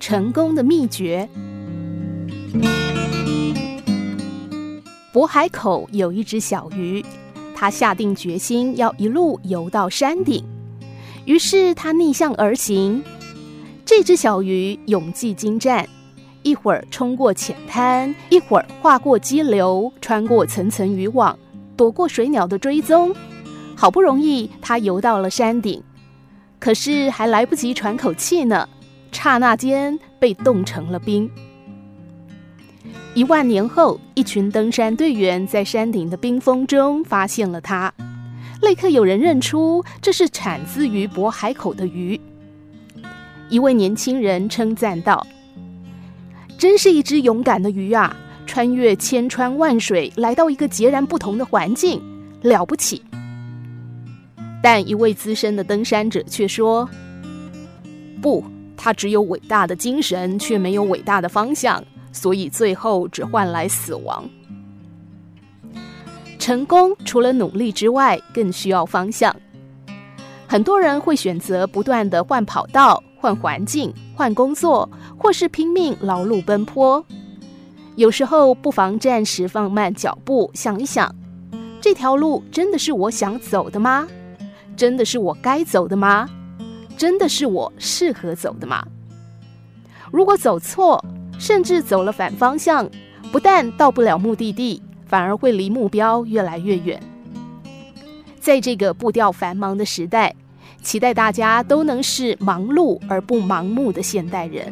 成功的秘诀。渤海口有一只小鱼，它下定决心要一路游到山顶，于是它逆向而行。这只小鱼勇技精湛，一会儿冲过浅滩，一会儿划过激流，穿过层层渔网，躲过水鸟的追踪。好不容易，它游到了山顶，可是还来不及喘口气呢，刹那间被冻成了冰。一万年后，一群登山队员在山顶的冰封中发现了它，立刻有人认出这是产自于渤海口的鱼。一位年轻人称赞道：“真是一只勇敢的鱼啊！穿越千川万水，来到一个截然不同的环境，了不起。”但一位资深的登山者却说：“不，他只有伟大的精神，却没有伟大的方向。”所以最后只换来死亡。成功除了努力之外，更需要方向。很多人会选择不断地换跑道、换环境、换工作，或是拼命劳碌奔波。有时候不妨暂时放慢脚步，想一想：这条路真的是我想走的吗？真的是我该走的吗？真的是我适合走的吗？如果走错，甚至走了反方向，不但到不了目的地，反而会离目标越来越远。在这个步调繁忙的时代，期待大家都能是忙碌而不盲目的现代人。